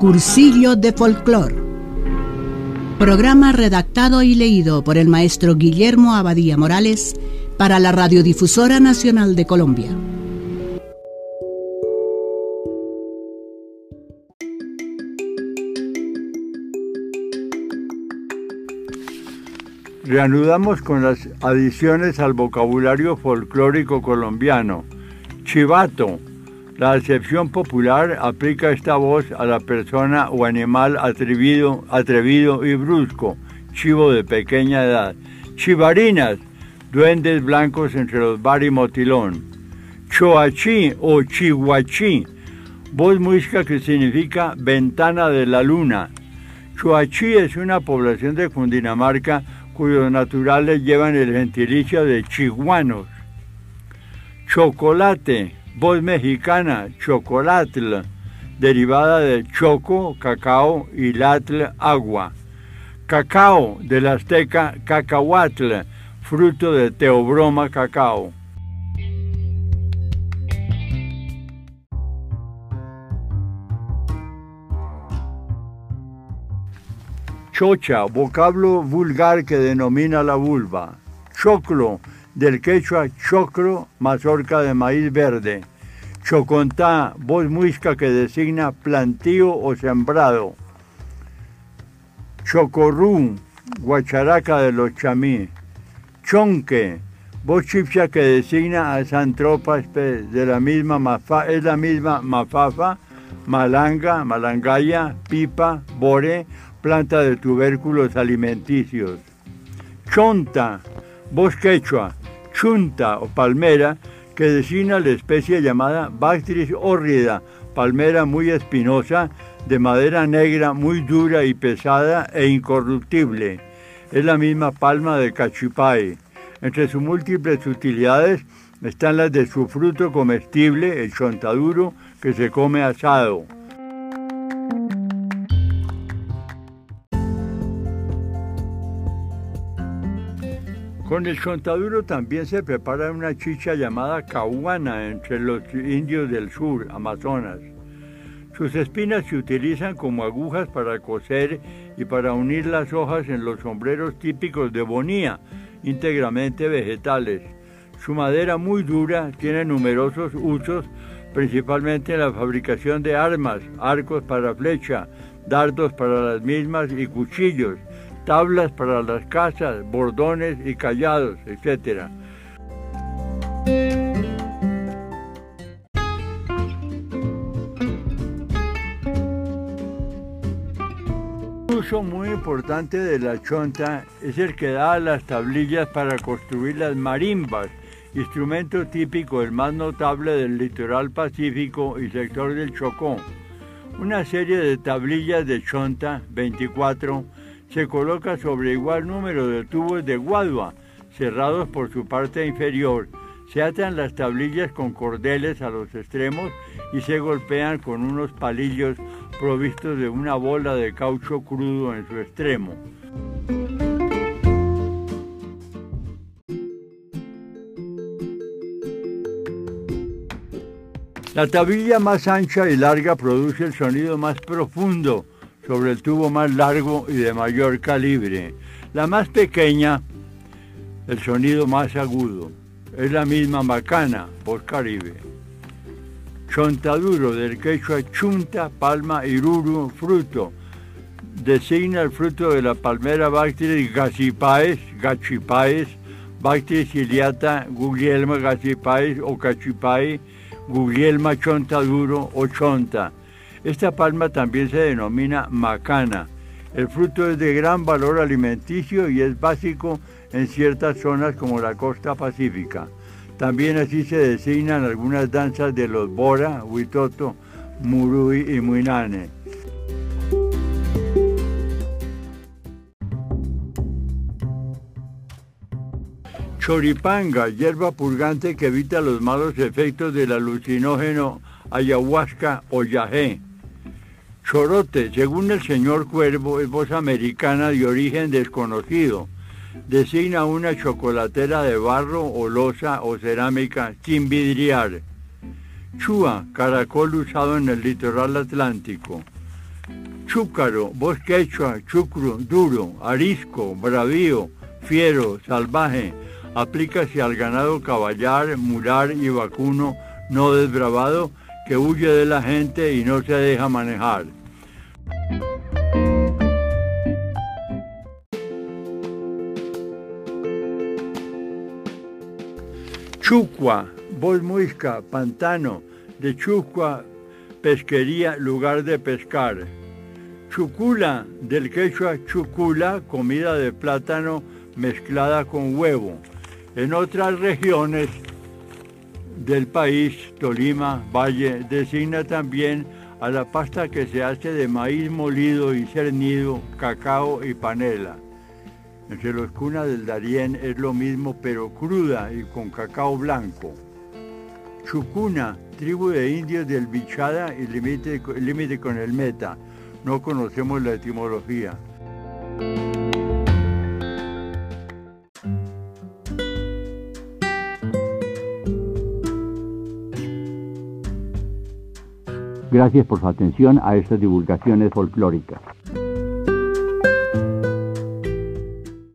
Cursillo de Folclor. Programa redactado y leído por el maestro Guillermo Abadía Morales para la Radiodifusora Nacional de Colombia. Reanudamos con las adiciones al vocabulario folclórico colombiano. Chivato. La acepción popular aplica esta voz a la persona o animal atrevido, atrevido y brusco, chivo de pequeña edad. Chivarinas, duendes blancos entre los bar y motilón. Choachí o chihuachí, voz muisca que significa ventana de la luna. Choachí es una población de Cundinamarca cuyos naturales llevan el gentilicio de chihuanos. Chocolate, voz mexicana, chocolatl, derivada de choco, cacao y latl, agua. Cacao, del azteca cacahuatl, fruto de teobroma cacao. Chocha, vocablo vulgar que denomina la vulva. Choclo, del quechua chocro, mazorca de maíz verde. Chocontá, voz muisca que designa plantío o sembrado. Chocorrú, guacharaca de los chamí. Chonque, voz chipcha que designa a Santropa de la misma mafa, es la misma mafafa, malanga, malangaya, pipa, bore, planta de tubérculos alimenticios. Chonta, voz quechua, chunta o palmera, que designa la especie llamada Bactris hórrida, palmera muy espinosa, de madera negra muy dura y pesada e incorruptible. Es la misma palma de cachipay. Entre sus múltiples utilidades están las de su fruto comestible, el chontaduro, que se come asado. Con el chontaduro también se prepara una chicha llamada cahuana entre los indios del sur, Amazonas. Sus espinas se utilizan como agujas para coser y para unir las hojas en los sombreros típicos de Bonía, íntegramente vegetales. Su madera muy dura tiene numerosos usos, principalmente en la fabricación de armas, arcos para flecha, dardos para las mismas y cuchillos tablas para las casas, bordones y callados, etc. Un uso muy importante de la chonta es el que da las tablillas para construir las marimbas, instrumento típico el más notable del litoral pacífico y sector del Chocó. Una serie de tablillas de chonta, 24, se coloca sobre igual número de tubos de guadua, cerrados por su parte inferior. Se atan las tablillas con cordeles a los extremos y se golpean con unos palillos provistos de una bola de caucho crudo en su extremo. La tablilla más ancha y larga produce el sonido más profundo sobre el tubo más largo y de mayor calibre. La más pequeña, el sonido más agudo. Es la misma macana, por Caribe. Chontaduro, del quechua chunta, palma, iruru, fruto. Designa el fruto de la palmera Bactris gachipaes, gachipaes, Bactris iliata, guglielma gachipaes o cachipae, guglielma chontaduro o chonta esta palma también se denomina macana. El fruto es de gran valor alimenticio y es básico en ciertas zonas como la costa pacífica. También así se designan algunas danzas de los Bora, Huitoto, Murui y Muinane. Choripanga, hierba purgante que evita los malos efectos del alucinógeno ayahuasca o yagé. Chorote, según el señor Cuervo, es voz americana de origen desconocido. Designa una chocolatera de barro o losa o cerámica sin vidriar. Chua, caracol usado en el litoral atlántico. Chúcaro, voz quechua, chucro, duro, arisco, bravío, fiero, salvaje, aplícase al ganado caballar, mular y vacuno no desbravado que huye de la gente y no se deja manejar. Chucua, voz muisca, pantano, de Chucua, pesquería, lugar de pescar. Chucula, del quechua chucula, comida de plátano mezclada con huevo. En otras regiones del país, Tolima, Valle, designa también a la pasta que se hace de maíz molido y cernido, cacao y panela. Entre los cunas del Darién es lo mismo pero cruda y con cacao blanco. Chucuna, tribu de indios del Bichada y límite, límite con el Meta. No conocemos la etimología. Gracias por su atención a estas divulgaciones folclóricas.